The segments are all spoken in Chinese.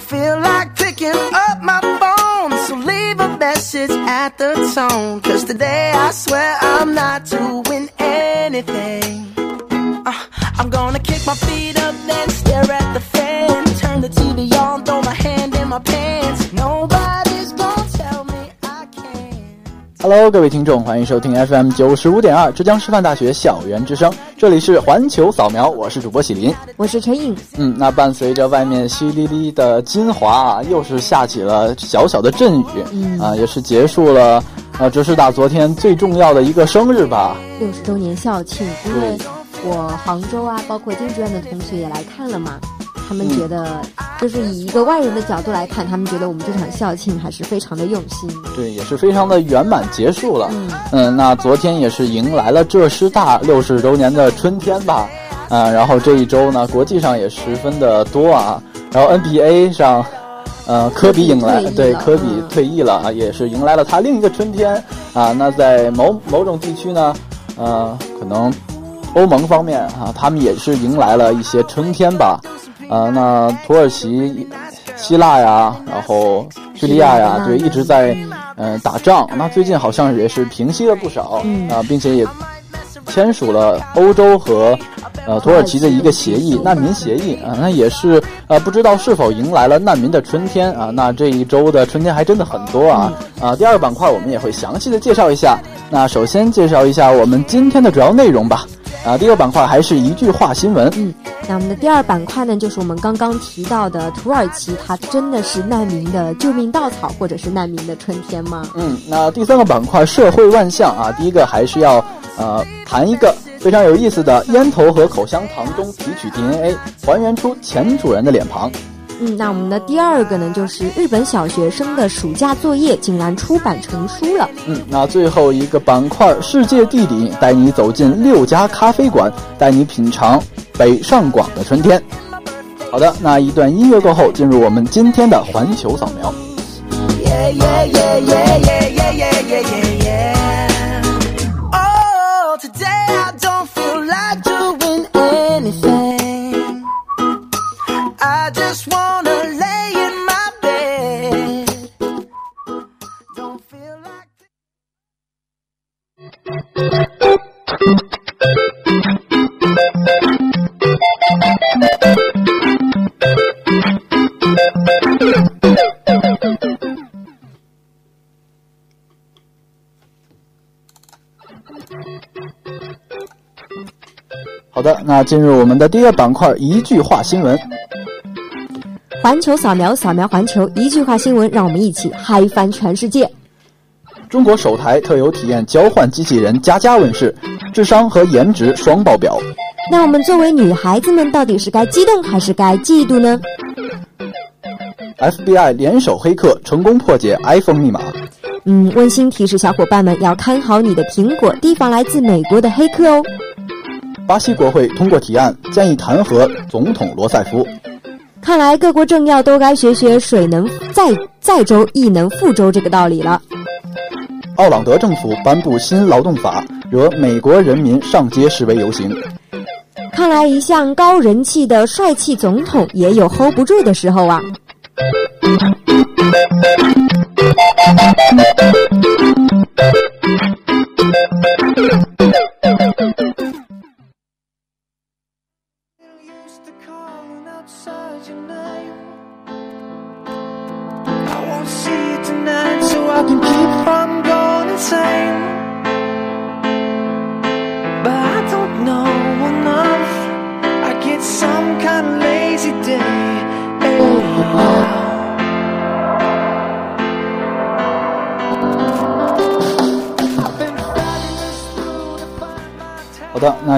Feel like picking up my phone, so leave a message at the tone. Cause today I swear I'm not doing anything. Uh, I'm gonna kick my feet up, then stare at the fan. Turn the TV on, throw my hand in my pants. Nobody's Hello，各位听众，欢迎收听 FM 九十五点二浙江师范大学校园之声，这里是环球扫描，我是主播喜林。我是陈颖，嗯，那伴随着外面淅沥沥的金华啊，又是下起了小小的阵雨，嗯。啊，也是结束了呃浙师大昨天最重要的一个生日吧。六十周年校庆，因为我杭州啊，包括金志院的同学也来看了嘛，他们觉得，就是以一个外人的角度来看，他们觉得我们这场校庆还是非常的用心。对，也是非常的圆满结束了。嗯那昨天也是迎来了浙师大六十周年的春天吧。啊，然后这一周呢，国际上也十分的多啊。然后 NBA 上，呃，科比迎来对科比嗯退役了啊，也是迎来了他另一个春天啊。那在某某种地区呢，呃，可能欧盟方面啊，他们也是迎来了一些春天吧。呃，那土耳其、希腊呀，然后叙利亚呀，对，一直在呃打仗。那最近好像也是平息了不少，嗯啊，并且也签署了欧洲和呃土耳其的一个协议，难民协议啊，那也是呃不知道是否迎来了难民的春天啊。那这一周的春天还真的很多啊啊！第二个板块我们也会详细的介绍一下。那首先介绍一下我们今天的主要内容吧。啊，第二个板块还是一句话新闻。嗯，那我们的第二板块呢，就是我们刚刚提到的土耳其，它真的是难民的救命稻草，或者是难民的春天吗？嗯，那第三个板块社会万象啊，第一个还是要呃谈一个非常有意思的烟头和口香糖中提取 DNA，还原出前主人的脸庞。嗯，那我们的第二个呢，就是日本小学生的暑假作业竟然出版成书了。嗯，那最后一个板块，世界地理，带你走进六家咖啡馆，带你品尝北上广的春天。好的，那一段音乐过后，进入我们今天的环球扫描。那进入我们的第二板块一句话新闻。环球扫描，扫描环球，一句话新闻，让我们一起嗨翻全世界。中国首台特有体验交换机器人佳佳问世，智商和颜值双爆表。那我们作为女孩子们，到底是该激动还是该嫉妒呢？FBI 联手黑客成功破解 iPhone 密码。嗯，温馨提示小伙伴们要看好你的苹果，提防来自美国的黑客哦。巴西国会通过提案，建议弹劾总统罗塞夫。看来各国政要都该学学“水能载载舟，亦能覆舟”这个道理了。奥朗德政府颁布新劳动法，惹美国人民上街示威游行。看来一向高人气的帅气总统也有 hold 不住的时候啊。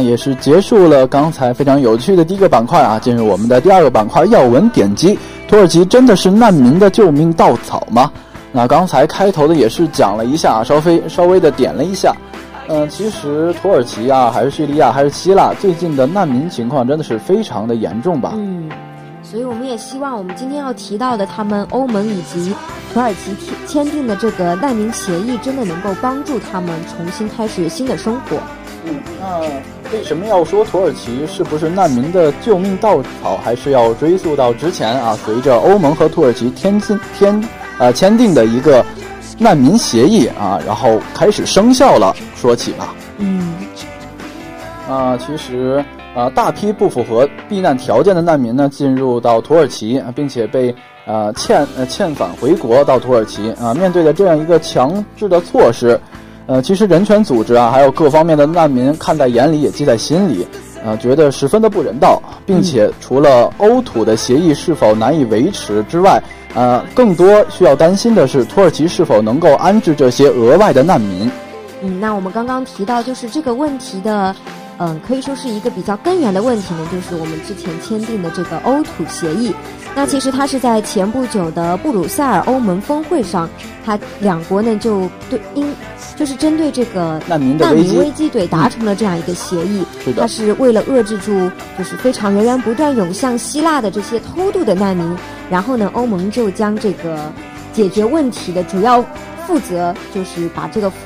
那也是结束了刚才非常有趣的第一个板块啊，进入我们的第二个板块要闻点击。土耳其真的是难民的救命稻草吗？那刚才开头的也是讲了一下，稍微稍微的点了一下。嗯，其实土耳其啊，还是叙利亚，还是希腊，最近的难民情况真的是非常的严重吧？嗯，所以我们也希望我们今天要提到的，他们欧盟以及土耳其签签订的这个难民协议，真的能够帮助他们重新开始新的生活。嗯，那为什么要说土耳其是不是难民的救命稻草？还是要追溯到之前啊？随着欧盟和土耳其签签签呃签订的一个难民协议啊，然后开始生效了，说起吧。嗯，啊，其实啊，大批不符合避难条件的难民呢，进入到土耳其，并且被呃遣呃遣返回国到土耳其啊，面对的这样一个强制的措施。呃，其实人权组织啊，还有各方面的难民看在眼里，也记在心里，呃，觉得十分的不人道，并且除了欧土的协议是否难以维持之外，呃，更多需要担心的是土耳其是否能够安置这些额外的难民。嗯，那我们刚刚提到就是这个问题的，嗯，可以说是一个比较根源的问题呢，就是我们之前签订的这个欧土协议。那其实他是在前不久的布鲁塞尔欧盟峰会上，他两国呢就对因。就是针对这个难民难民危机，对达成了这样一个协议。是的，它是为了遏制住就是非常源源不断涌向希腊的这些偷渡的难民。然后呢，欧盟就将这个解决问题的主要负责，就是把这个负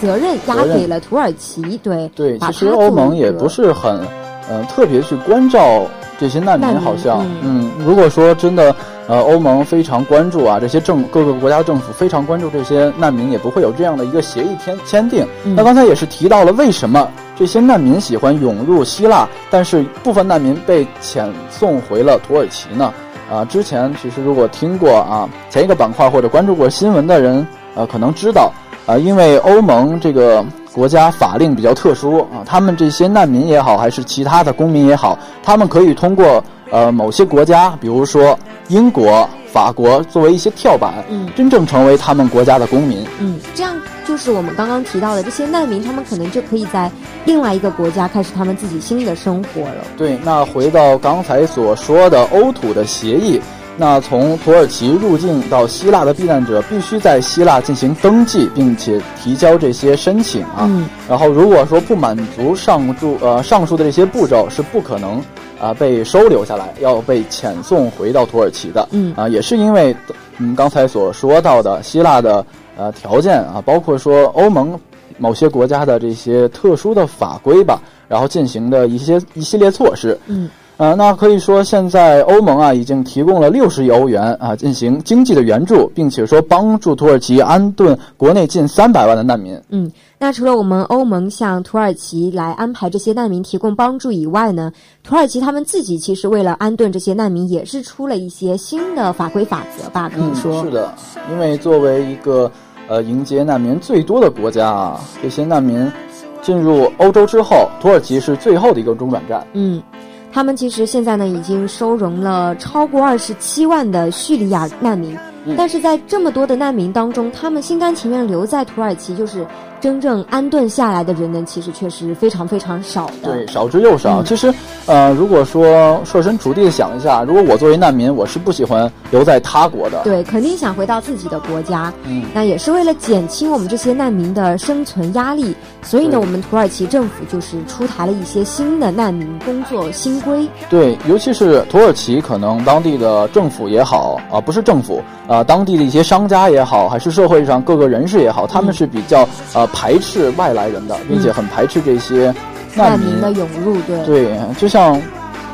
责任压给了土耳其。对对，其实欧盟也不是很呃特别去关照这些难民，好像嗯，如果说真的。呃，欧盟非常关注啊，这些政各个国家政府非常关注这些难民，也不会有这样的一个协议签签订。那刚才也是提到了，为什么这些难民喜欢涌入希腊，但是部分难民被遣送回了土耳其呢？啊，之前其实如果听过啊前一个板块或者关注过新闻的人，呃，可能知道啊，因为欧盟这个国家法令比较特殊啊，他们这些难民也好，还是其他的公民也好，他们可以通过。呃，某些国家，比如说英国、法国，作为一些跳板，嗯，真正成为他们国家的公民，嗯，这样就是我们刚刚提到的这些难民，他们可能就可以在另外一个国家开始他们自己新的生活了。对，那回到刚才所说的欧土的协议，那从土耳其入境到希腊的避难者必须在希腊进行登记，并且提交这些申请啊。嗯，然后如果说不满足上述呃上述的这些步骤，是不可能。啊，被收留下来，要被遣送回到土耳其的，嗯，啊，也是因为，嗯，刚才所说到的希腊的呃条件啊，包括说欧盟某些国家的这些特殊的法规吧，然后进行的一些一系列措施，嗯。呃，那可以说现在欧盟啊已经提供了六十亿欧元啊进行经济的援助，并且说帮助土耳其安顿国内近三百万的难民。嗯，那除了我们欧盟向土耳其来安排这些难民提供帮助以外呢，土耳其他们自己其实为了安顿这些难民，也是出了一些新的法规法则吧？可以说是的，因为作为一个呃迎接难民最多的国家啊，这些难民进入欧洲之后，土耳其是最后的一个中转站。嗯。他们其实现在呢，已经收容了超过二十七万的叙利亚难民，但是在这么多的难民当中，他们心甘情愿留在土耳其，就是。真正安顿下来的人呢，其实确实非常非常少的。对，少之又少。其实，呃，如果说设身处地的想一下，如果我作为难民，我是不喜欢留在他国的。对，肯定想回到自己的国家。嗯，那也是为了减轻我们这些难民的生存压力，所以呢，我们土耳其政府就是出台了一些新的难民工作新规。对，尤其是土耳其，可能当地的政府也好啊，不是政府啊，当地的一些商家也好，还是社会上各个人士也好，他们是比较呃。排斥外来人的，并且很排斥这些难民的涌入。对对，就像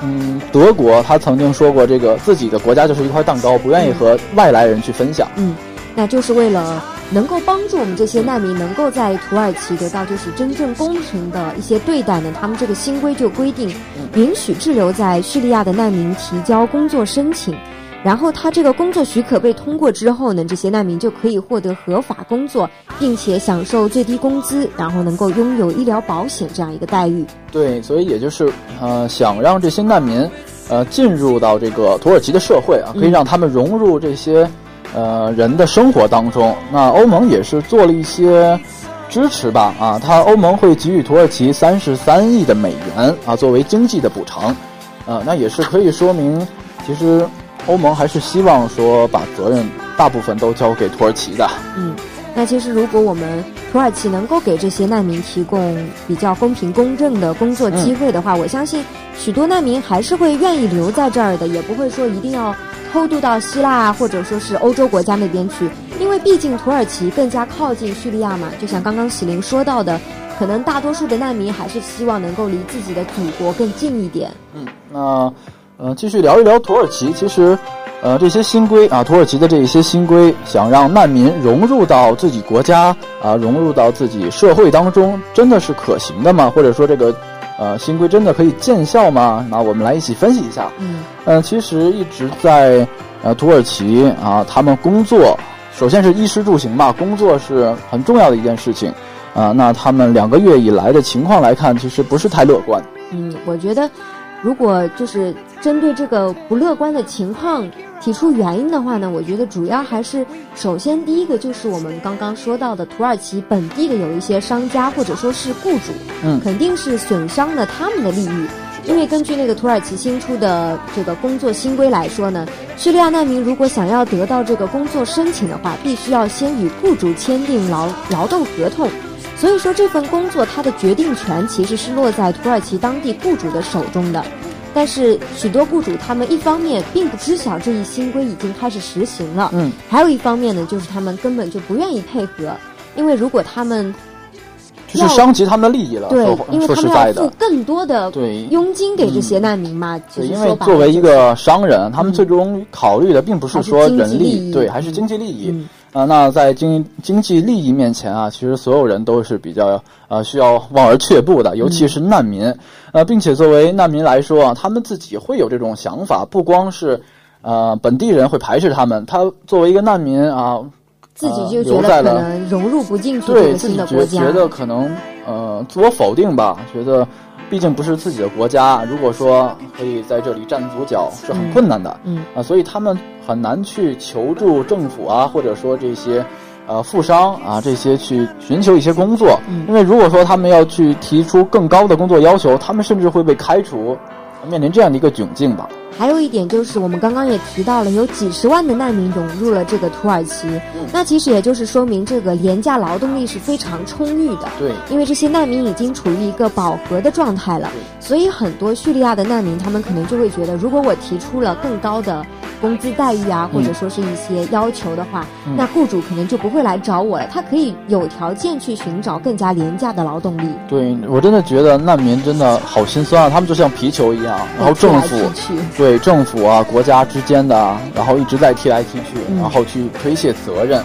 嗯，德国他曾经说过，这个自己的国家就是一块蛋糕，不愿意和外来人去分享。嗯，那就是为了能够帮助我们这些难民能够在土耳其得到就是真正公平的一些对待呢？他们这个新规就规定，允许滞留在叙利亚的难民提交工作申请。然后他这个工作许可被通过之后呢，这些难民就可以获得合法工作，并且享受最低工资，然后能够拥有医疗保险这样一个待遇。对，所以也就是呃，想让这些难民呃进入到这个土耳其的社会啊，可以让他们融入这些呃人的生活当中。那欧盟也是做了一些支持吧，啊，它欧盟会给予土耳其三十三亿的美元啊，作为经济的补偿，呃，那也是可以说明，其实欧盟还是希望说把责任大部分都交给土耳其的。嗯，那其实如果我们土耳其能够给这些难民提供比较公平公正的工作机会的话，我相信许多难民还是会愿意留在这儿的，也不会说一定要偷渡到希腊啊，或者说是欧洲国家那边去。因为毕竟土耳其更加靠近叙利亚嘛，就像刚刚喜林说到的，可能大多数的难民还是希望能够离自己的祖国更近一点。嗯，那呃，继续聊一聊土耳其。其实，呃，这些新规啊，土耳其的这一些新规，想让难民融入到自己国家啊，融入到自己社会当中，真的是可行的吗？或者说，这个呃新规真的可以见效吗？那我们来一起分析一下。嗯，呃，其实一直在呃土耳其啊，他们工作。首先是衣食住行吧，工作是很重要的一件事情，啊，那他们两个月以来的情况来看，其实不是太乐观。嗯，我觉得，如果就是针对这个不乐观的情况提出原因的话呢，我觉得主要还是首先第一个就是我们刚刚说到的土耳其本地的有一些商家或者说是雇主，嗯，肯定是损伤了他们的利益。因为根据那个土耳其新出的这个工作新规来说呢，叙利亚难民如果想要得到这个工作申请的话，必须要先与雇主签订劳劳动合同。所以说这份工作它的决定权其实是落在土耳其当地雇主的手中的。但是许多雇主他们一方面并不知晓这一新规已经开始实行了，嗯，还有一方面呢，就是他们根本就不愿意配合，因为如果他们就是伤及他们的利益了。对，因为他们要付更多的对佣金给这些难民嘛。对，因为作为一个商人，他们最终考虑的并不是说人力，对，还是经济利益。啊，那在经经济利益面前啊，其实所有人都是比较呃需要望而却步的，尤其是难民。呃，并且作为难民来说啊，他们自己会有这种想法，不光是呃本地人会排斥他们，他作为一个难民啊。自己就觉得可能融入不进去这个新的国家，觉得可能呃自我否定吧，觉得毕竟不是自己的国家，如果说可以在这里站足脚是很困难的，嗯。啊，所以他们很难去求助政府啊，或者说这些呃富商啊这些去寻求一些工作，因为如果说他们要去提出更高的工作要求，他们甚至会被开除，面临这样的一个窘境吧。还有一点就是，我们刚刚也提到了，有几十万的难民涌入了这个土耳其。那其实也就是说明，这个廉价劳动力是非常充裕的。对，因为这些难民已经处于一个饱和的状态了，所以很多叙利亚的难民，他们可能就会觉得，如果我提出了更高的工资待遇啊，或者说是一些要求的话，那雇主可能就不会来找我了，他可以有条件去寻找更加廉价的劳动力。对我真的觉得难民真的好心酸啊，他们就像皮球一样，然后政府对。对政府啊，国家之间的，然后一直在踢来踢去，然后去推卸责任，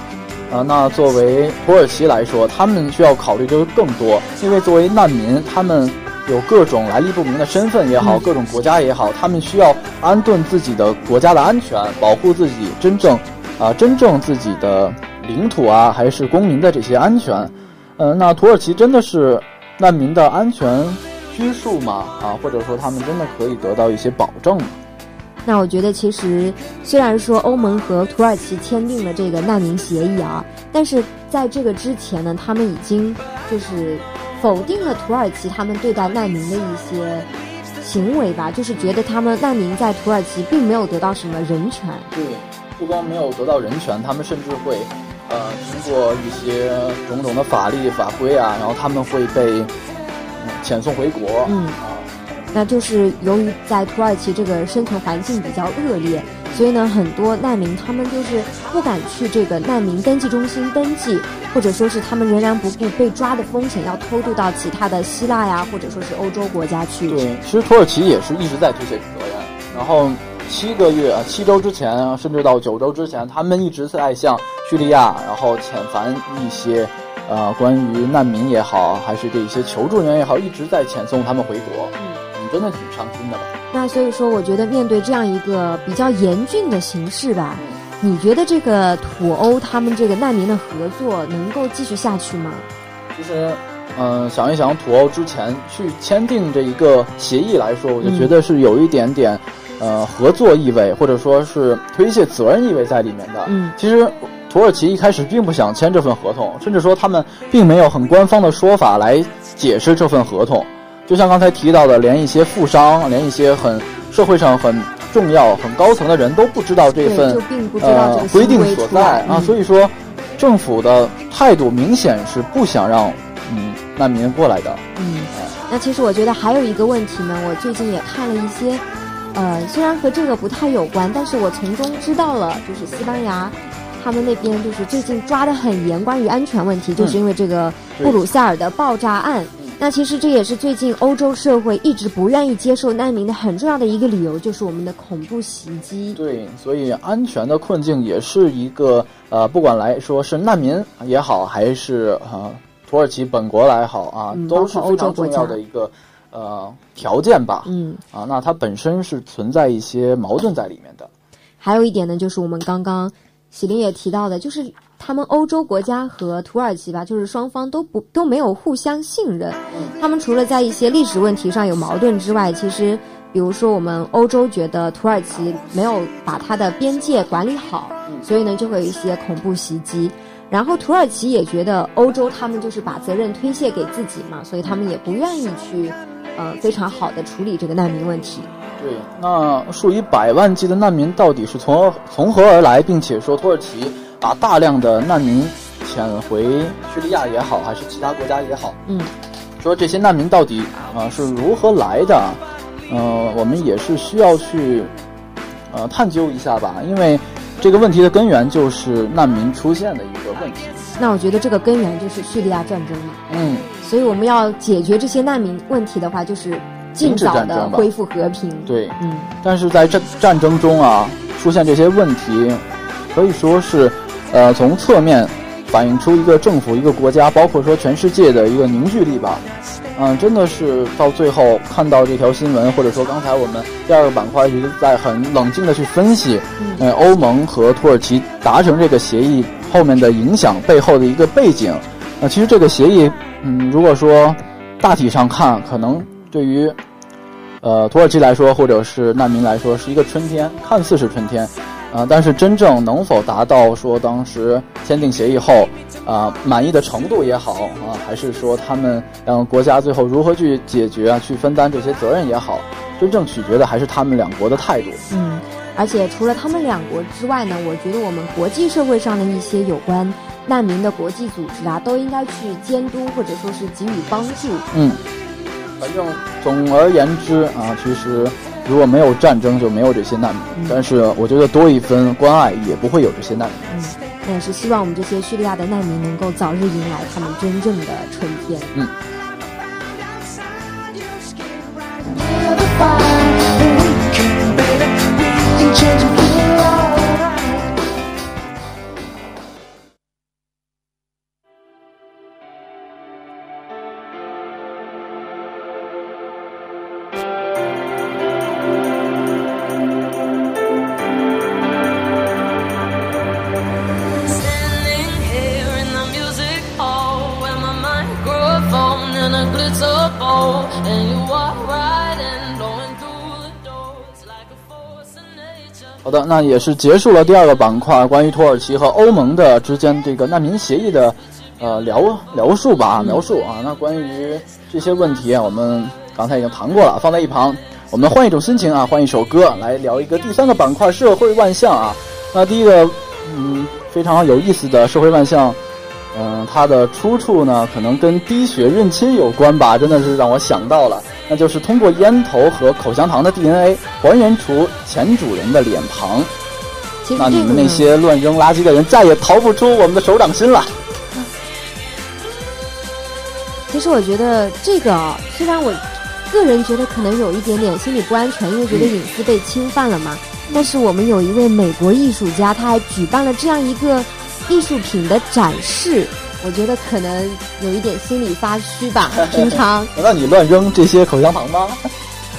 啊，那作为土耳其来说，他们需要考虑就是更多，因为作为难民，他们有各种来历不明的身份也好，各种国家也好，他们需要安顿自己的国家的安全，保护自己真正，啊，真正自己的领土啊，还是公民的这些安全，呃，那土耳其真的是难民的安全。拘束吗？啊，或者说他们真的可以得到一些保证吗？那我觉得，其实虽然说欧盟和土耳其签订了这个难民协议啊，但是在这个之前呢，他们已经就是否定了土耳其他们对待难民的一些行为吧，就是觉得他们难民在土耳其并没有得到什么人权。对，不光没有得到人权，他们甚至会呃通过一些种种的法律法规啊，然后他们会被。遣送回国，嗯啊，那就是由于在土耳其这个生存环境比较恶劣，所以呢，很多难民他们就是不敢去这个难民登记中心登记，或者说是他们仍然不顾被抓的风险，要偷渡到其他的希腊呀，或者说是欧洲国家去。对，其实土耳其也是一直在推卸责任，然后七个月、七周之前，甚至到九周之前，他们一直在向叙利亚，然后遣返一些。呃，关于难民也好，还是这些求助人员也好，一直在遣送他们回国。嗯，真的挺伤心的吧？那所以说，我觉得面对这样一个比较严峻的形势吧，你觉得这个土欧他们这个难民的合作能够继续下去吗？其实，嗯，想一想土欧之前去签订这一个协议来说，我就觉得是有一点点，呃，合作意味，或者说是推卸责任意味在里面的。嗯，其实。土耳其一开始并不想签这份合同，甚至说他们并没有很官方的说法来解释这份合同。就像刚才提到的，连一些富商，连一些很社会上很重要、很高层的人都不知道这份呃规定所在啊。所以说，政府的态度明显是不想让嗯难民过来的。嗯，那其实我觉得还有一个问题呢，我最近也看了一些，呃，虽然和这个不太有关，但是我从中知道了，就是西班牙。他们那边就是最近抓得很严，关于安全问题，就是因为这个布鲁塞尔的爆炸案。那其实这也是最近欧洲社会一直不愿意接受难民的很重要的一个理由，就是我们的恐怖袭击。对，所以安全的困境也是一个呃，不管来说是难民也好，还是啊土耳其本国来好啊，都是非常重要的一个呃条件吧。嗯啊，那它本身是存在一些矛盾在里面的。还有一点呢，就是我们刚刚。喜林也提到的，就是他们欧洲国家和土耳其吧，就是双方都不都没有互相信任。他们除了在一些历史问题上有矛盾之外，其实，比如说我们欧洲觉得土耳其没有把它的边界管理好，所以呢就会有一些恐怖袭击。然后土耳其也觉得欧洲他们就是把责任推卸给自己嘛，所以他们也不愿意去，呃，非常好的处理这个难民问题。对，那数以百万计的难民到底是从从何而来？并且说土耳其把大量的难民遣回叙利亚也好，还是其他国家也好，嗯，说这些难民到底啊是如何来的？呃，我们也是需要去呃探究一下吧，因为这个问题的根源就是难民出现的一个问题。那我觉得这个根源就是叙利亚战争嘛，嗯，所以我们要解决这些难民问题的话，就是。尽早的恢复和平。对，嗯，但是在战战争中啊，出现这些问题，可以说是，呃，从侧面反映出一个政府、一个国家，包括说全世界的一个凝聚力吧。嗯，真的是到最后看到这条新闻，或者说刚才我们第二个板块一直在很冷静的去分析，嗯，欧盟和土耳其达成这个协议后面的影响背后的一个背景。那其实这个协议，嗯，如果说大体上看，可能。对于，呃，土耳其来说，或者是难民来说，是一个春天，看似是春天，啊，但是真正能否达到说当时签订协议后，啊，满意的程度也好，啊，还是说他们让国家最后如何去解决啊，去分担这些责任也好，真正取决的还是他们两国的态度。嗯，而且除了他们两国之外呢，我觉得我们国际社会上的一些有关难民的国际组织啊，都应该去监督或者说是给予帮助。嗯。反正总而言之啊，其实如果没有战争，就没有这些难民。但是我觉得多一分关爱，也不会有这些难民。嗯，那也是希望我们这些叙利亚的难民能够早日迎来他们真正的春天。嗯。好的，那也是结束了第二个板块，关于土耳其和欧盟的之间这个难民协议的，呃，聊描述吧，描述啊。那关于这些问题啊，我们刚才已经谈过了，放在一旁。我们换一种心情啊，换一首歌来聊一个第三个板块——社会万象啊。那第一个，嗯，非常有意思的社会万象。嗯，它的出处呢，可能跟滴血认亲有关吧，真的是让我想到了，那就是通过烟头和口香糖的 DNA 还原出前主人的脸庞。那你们那些乱扔垃圾的人再也逃不出我们的手掌心了。其实我觉得这个，虽然我个人觉得可能有一点点心理不安全，因为觉得隐私被侵犯了嘛，但是我们有一位美国艺术家，他还举办了这样一个。艺术品的展示，我觉得可能有一点心理发虚吧。平常，那你乱扔这些口香糖吗？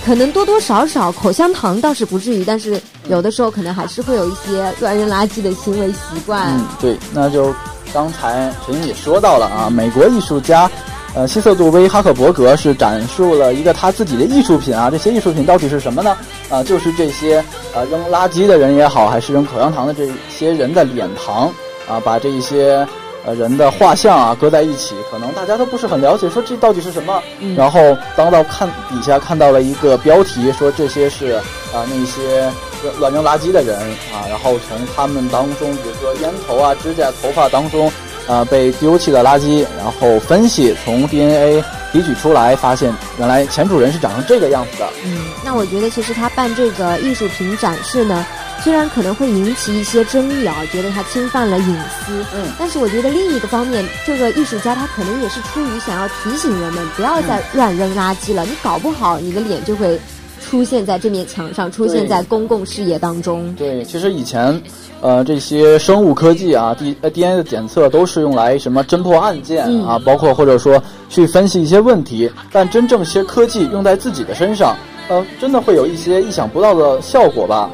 可能多多少少，口香糖倒是不至于，但是有的时候可能还是会有一些乱扔垃圾的行为习惯。嗯，对，那就刚才陈英也说到了啊，美国艺术家，呃，希瑟杜威哈克伯格是展述了一个他自己的艺术品啊，这些艺术品到底是什么呢？啊，就是这些呃扔垃圾的人也好，还是扔口香糖的这些人的脸庞。啊，把这一些呃人的画像啊搁在一起，可能大家都不是很了解，说这到底是什么。然后当到看底下看到了一个标题，说这些是啊那些乱扔垃圾的人啊，然后从他们当中，比如说烟头啊、指甲、头发当中啊被丢弃的垃圾，然后分析从 DNA 提取出来，发现原来前主人是长成这个样子的。嗯，那我觉得其实他办这个艺术品展示呢。虽然可能会引起一些争议啊，觉得他侵犯了隐私，嗯，但是我觉得另一个方面，这个艺术家他可能也是出于想要提醒人们不要再乱扔垃圾了。你搞不好你的脸就会出现在这面墙上，出现在公共视野当中。对，其实以前，呃，这些生物科技啊，D DNA 的检测都是用来什么侦破案件啊，包括或者说去分析一些问题。但真正些科技用在自己的身上，呃，真的会有一些意想不到的效果吧。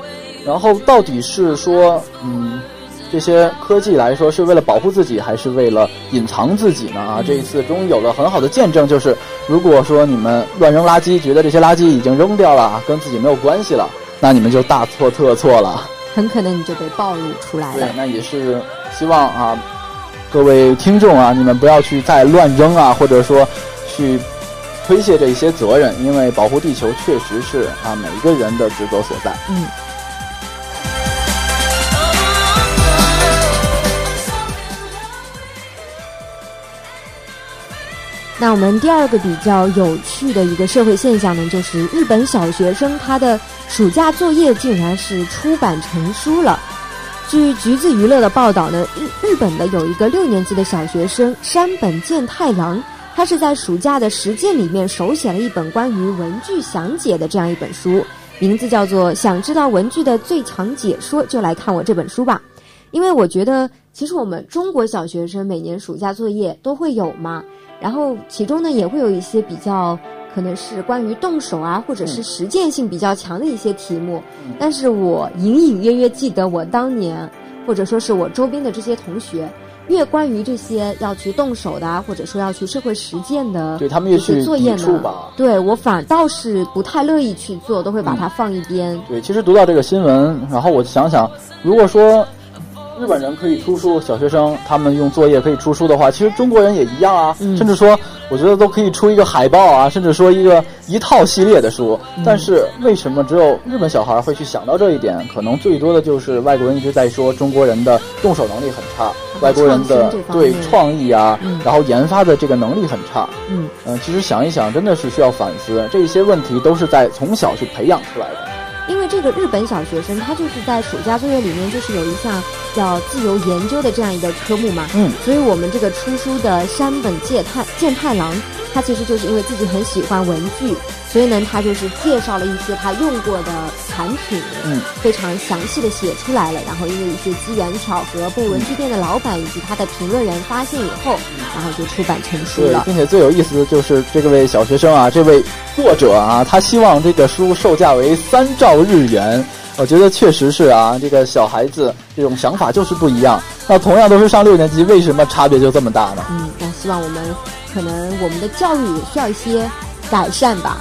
然后到底是说，嗯，这些科技来说是为了保护自己，还是为了隐藏自己呢？啊，这一次终于有了很好的见证，就是如果说你们乱扔垃圾，觉得这些垃圾已经扔掉了，跟自己没有关系了，那你们就大错特错了，很可能你就被暴露出来了。对，那也是希望啊，各位听众啊，你们不要去再乱扔啊，或者说去推卸这一些责任，因为保护地球确实是啊每一个人的职责所在。嗯。那我们第二个比较有趣的一个社会现象呢，就是日本小学生他的暑假作业竟然是出版成书了。据橘子娱乐的报道呢，日日本的有一个六年级的小学生山本健太郎，他是在暑假的实践里面手写了一本关于文具详解的这样一本书，名字叫做《想知道文具的最强解说》，就来看我这本书吧。因为我觉得，其实我们中国小学生每年暑假作业都会有嘛。然后其中呢也会有一些比较可能是关于动手啊，或者是实践性比较强的一些题目。但是我隐隐约约记得我当年，或者说是我周边的这些同学，越关于这些要去动手的啊，或者说要去社会实践的，对他们越去作业呢，对我反倒是不太乐意去做，都会把它放一边。对，其实读到这个新闻，然后我想想，如果说。日本人可以出书，小学生他们用作业可以出书的话，其实中国人也一样啊。甚至说，我觉得都可以出一个海报啊，甚至说一个一套系列的书。但是为什么只有日本小孩会去想到这一点？可能最多的就是外国人一直在说中国人的动手能力很差，外国人的对创意啊，然后研发的这个能力很差。嗯嗯，其实想一想，真的是需要反思，这些问题都是在从小去培养出来的。因为这个日本小学生，他就是在暑假作业里面，就是有一项叫自由研究的这样一个科目嘛。嗯。所以我们这个出书的山本健太健太郎，他其实就是因为自己很喜欢文具。所以呢，他就是介绍了一些他用过的产品，嗯，非常详细的写出来了。然后因为一些机缘巧合，被文具店的老板以及他的评论员发现以后，然后就出版成书了。并且最有意思的就是这位小学生啊，这位作者啊，他希望这个书售价为三兆日元。我觉得确实是啊，这个小孩子这种想法就是不一样。那同样都是上六年级，为什么差别就这么大呢？嗯，那希望我们可能我们的教育也需要一些。改善吧。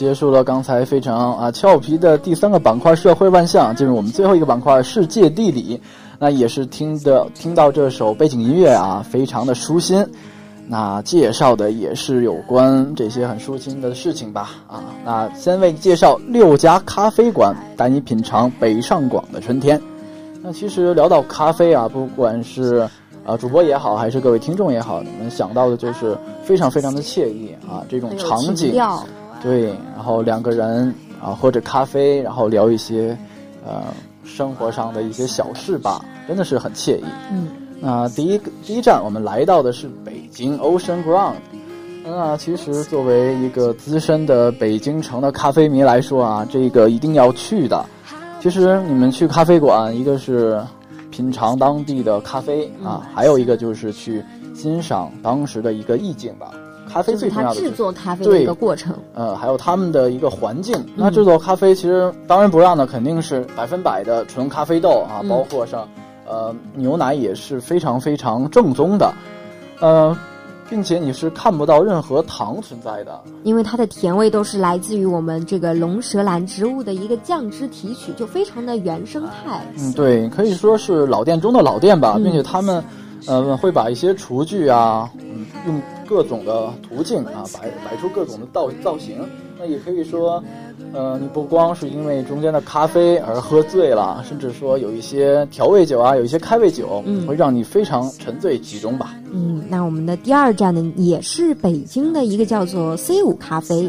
结束了刚才非常啊俏皮的第三个板块社会万象，进入我们最后一个板块世界地理。那也是听的听到这首背景音乐啊，非常的舒心。那介绍的也是有关这些很舒心的事情吧啊。那先为介绍六家咖啡馆，带你品尝北上广的春天。那其实聊到咖啡啊，不管是啊主播也好，还是各位听众也好，你们想到的就是非常非常的惬意啊，这种场景。对，然后两个人啊喝着咖啡，然后聊一些呃生活上的一些小事吧，真的是很惬意。嗯，那第一个第一站，我们来到的是北京 Ocean Ground。那其实作为一个资深的北京城的咖啡迷来说啊，这个一定要去的。其实你们去咖啡馆，一个是品尝当地的咖啡啊，还有一个就是去欣赏当时的一个意境吧。咖啡最重要的制作咖啡的一个过程，呃，还有他们的一个环境。那制作咖啡其实当仁不让的肯定是百分百的纯咖啡豆啊，包括上呃牛奶也是非常非常正宗的，呃。并且你是看不到任何糖存在的，因为它的甜味都是来自于我们这个龙舌兰植物的一个酱汁提取，就非常的原生态。嗯，对，可以说是老店中的老店吧，并且他们，呃，会把一些厨具啊，嗯，用各种的途径啊，摆摆出各种的造造型。那也可以说，呃，你不光是因为中间的咖啡而喝醉了，甚至说有一些调味酒啊，有一些开胃酒，嗯，会让你非常沉醉其中吧。嗯，那我们的第二站呢，也是北京的一个叫做 C 五咖啡，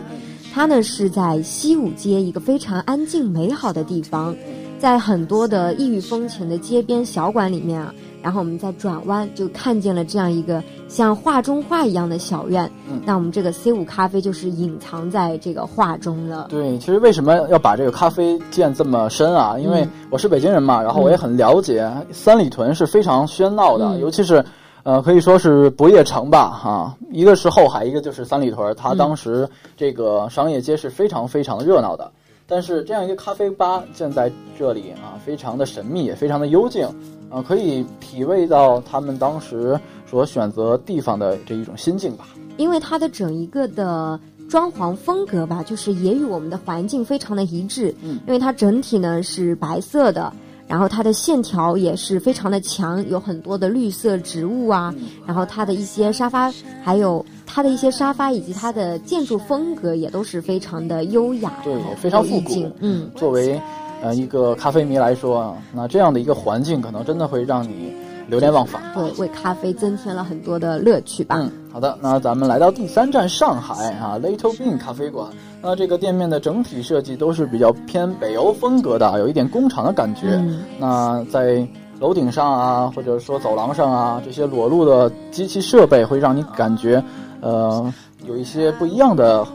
它呢是在西五街一个非常安静美好的地方，在很多的异域风情的街边小馆里面啊。然后我们再转弯，就看见了这样一个像画中画一样的小院。嗯，那我们这个 C 五咖啡就是隐藏在这个画中了。对，其实为什么要把这个咖啡建这么深啊？因为我是北京人嘛，然后我也很了解三里屯是非常喧闹的，尤其是，呃，可以说是不夜城吧，哈，一个是后海，一个就是三里屯，它当时这个商业街是非常非常热闹的。但是这样一个咖啡吧建在这里啊，非常的神秘，也非常的幽静。啊，可以体味到他们当时所选择地方的这一种心境吧。因为它的整一个的装潢风格吧，就是也与我们的环境非常的一致。嗯，因为它整体呢是白色的，然后它的线条也是非常的强，有很多的绿色植物啊。然后它的一些沙发，还有它的一些沙发以及它的建筑风格也都是非常的优雅，对，非常复古。嗯，作为。呃，一个咖啡迷来说啊，那这样的一个环境，可能真的会让你流连忘返。对，为咖啡增添了很多的乐趣吧。嗯，好的，那咱们来到第三站上海啊，Little Bean 咖啡馆。那这个店面的整体设计都是比较偏北欧风格的，有一点工厂的感觉。那在楼顶上啊，或者说走廊上啊，这些裸露的机器设备会让你感觉，呃，有一些不一样的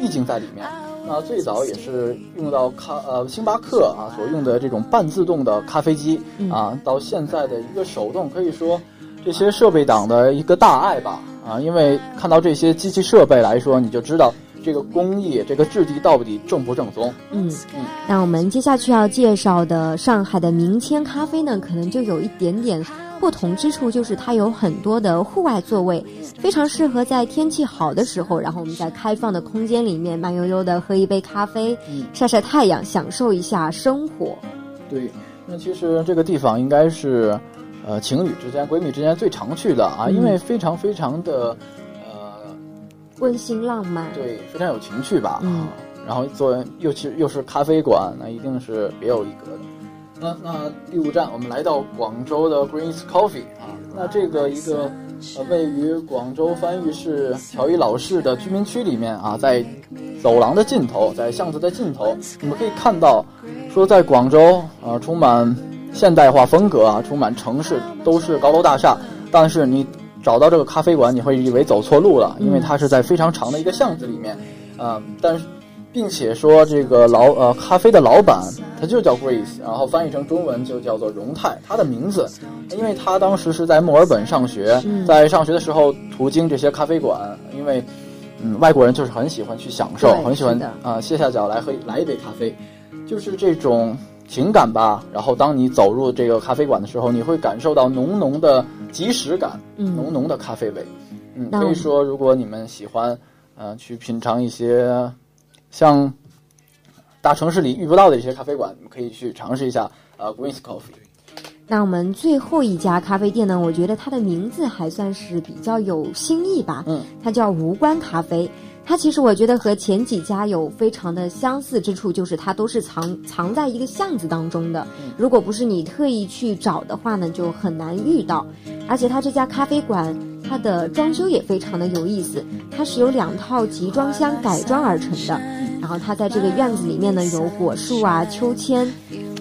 意境在里面。那最早也是用到咖呃星巴克啊所用的这种半自动的咖啡机啊，到现在的一个手动，可以说这些设备党的一个大爱吧啊，因为看到这些机器设备来说，你就知道这个工艺这个质地到底正不正宗。嗯嗯，那我们接下去要介绍的上海的明谦咖啡呢，可能就有一点点。不同之处就是它有很多的户外座位，非常适合在天气好的时候，然后我们在开放的空间里面慢悠悠的喝一杯咖啡，晒晒太阳，享受一下生活。对，那其实这个地方应该是，呃，情侣之间、闺蜜之间最常去的啊，因为非常非常的，呃，温馨浪漫，对，非常有情趣吧。嗯，然后做又其又是咖啡馆，那一定是别有一格的。那那第五站，我们来到广州的 Greens Coffee 啊，那这个一个呃位于广州番禺市条一老市的居民区里面啊，在走廊的尽头，在巷子的尽头，我们可以看到，说在广州啊，充满现代化风格啊，充满城市都是高楼大厦，但是你找到这个咖啡馆，你会以为走错路了，因为它是在非常长的一个巷子里面，啊，但是。并且说这个老呃咖啡的老板，他就叫 Grace，然后翻译成中文就叫做荣泰。他的名字，因为他当时是在墨尔本上学，在上学的时候途经这些咖啡馆，因为嗯外国人就是很喜欢去享受，很喜欢啊歇下脚来喝来一杯咖啡，就是这种情感吧。然后当你走入这个咖啡馆的时候，你会感受到浓浓的即时感，浓浓的咖啡味。嗯，可以说如果你们喜欢呃去品尝一些。像大城市里遇不到的一些咖啡馆，你们可以去尝试一下。呃，Greens Coffee。那我们最后一家咖啡店呢？我觉得它的名字还算是比较有新意吧。嗯，它叫无关咖啡。它其实我觉得和前几家有非常的相似之处，就是它都是藏藏在一个巷子当中的。如果不是你特意去找的话呢，就很难遇到。而且它这家咖啡馆，它的装修也非常的有意思。它是由两套集装箱改装而成的。然后它在这个院子里面呢，有果树啊、秋千，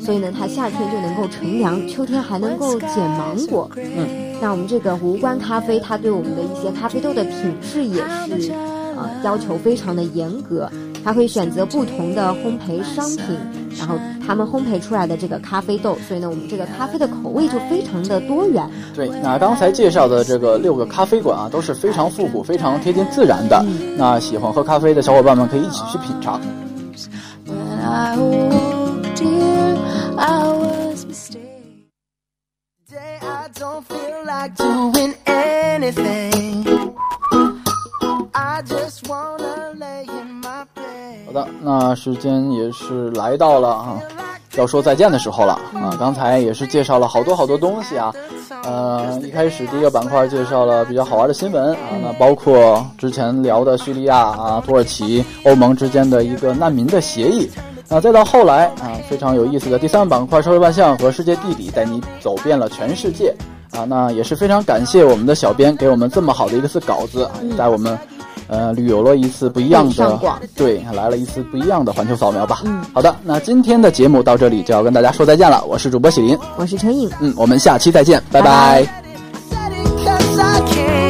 所以呢，它夏天就能够乘凉，秋天还能够捡芒果。嗯。那我们这个无关咖啡，它对我们的一些咖啡豆的品质也是呃要求非常的严格，它会选择不同的烘焙商品，然后他们烘焙出来的这个咖啡豆，所以呢，我们这个咖啡的口味就非常的多元。对，那刚才介绍的这个六个咖啡馆啊，都是非常复古、非常贴近自然的。那喜欢喝咖啡的小伙伴们可以一起去品尝。时间也是来到了啊，要说再见的时候了啊。刚才也是介绍了好多好多东西啊，呃，一开始第一个板块介绍了比较好玩的新闻啊，那包括之前聊的叙利亚啊、土耳其、欧盟之间的一个难民的协议。啊，再到后来啊，非常有意思的第三个板块社会万象和世界地理，带你走遍了全世界啊。那也是非常感谢我们的小编给我们这么好的一个次稿子，啊带我们呃旅游了一次不一样的对，来了一次不一样的环球扫描吧。嗯，好的，那今天的节目到这里就要跟大家说再见了，我是主播喜林，我是陈颖。嗯，我们下期再见，拜拜。拜拜